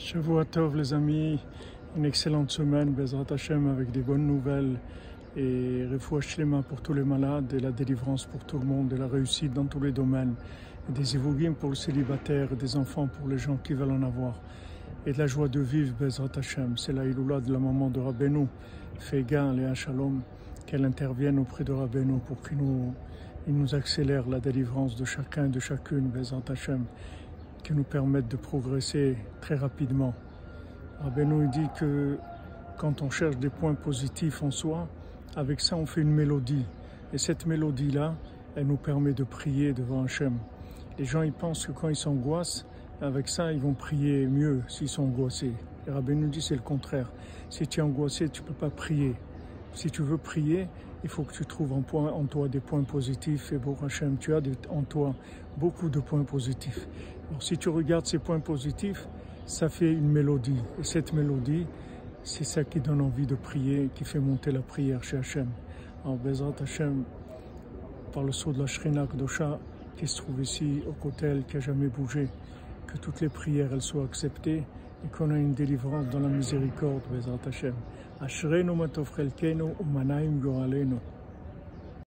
Shavua Tov les amis, une excellente semaine, Bezrat Hashem avec des bonnes nouvelles. Et refouach Shlema pour tous les malades et la délivrance pour tout le monde et la réussite dans tous les domaines. Et des évoguim pour le célibataire des enfants pour les gens qui veulent en avoir. Et de la joie de vivre Bezrat Hashem. C'est la Iloula de la maman de Rabbeinu, Fegan et Shalom, qu'elle intervienne auprès de Rabbeinu pour qu'il nous, nous accélère la délivrance de chacun et de chacune, Bezrat Hashem qui nous permettent de progresser très rapidement. Rabbeinu dit que quand on cherche des points positifs en soi, avec ça on fait une mélodie. Et cette mélodie-là, elle nous permet de prier devant Hachem. Les gens ils pensent que quand ils s'angoissent, avec ça ils vont prier mieux s'ils sont angoissés. Et Rabbeinu dit c'est le contraire. Si tu es angoissé, tu ne peux pas prier. Si tu veux prier, il faut que tu trouves en, toi des points positifs. Et pour Hachem, tu as en toi beaucoup de points positifs. Alors, si tu regardes ces points positifs, ça fait une mélodie. Et cette mélodie, c'est ça qui donne envie de prier, qui fait monter la prière chez Hachem. Alors, Bezrat Hachem, par le saut de la Shrina Kdosha, qui se trouve ici au Kotel, qui n'a jamais bougé, que toutes les prières elles soient acceptées et qu'on ait une délivrance dans la miséricorde, Bezrat Hashem. Ashrenu matov chelkenu umanaim goralenu.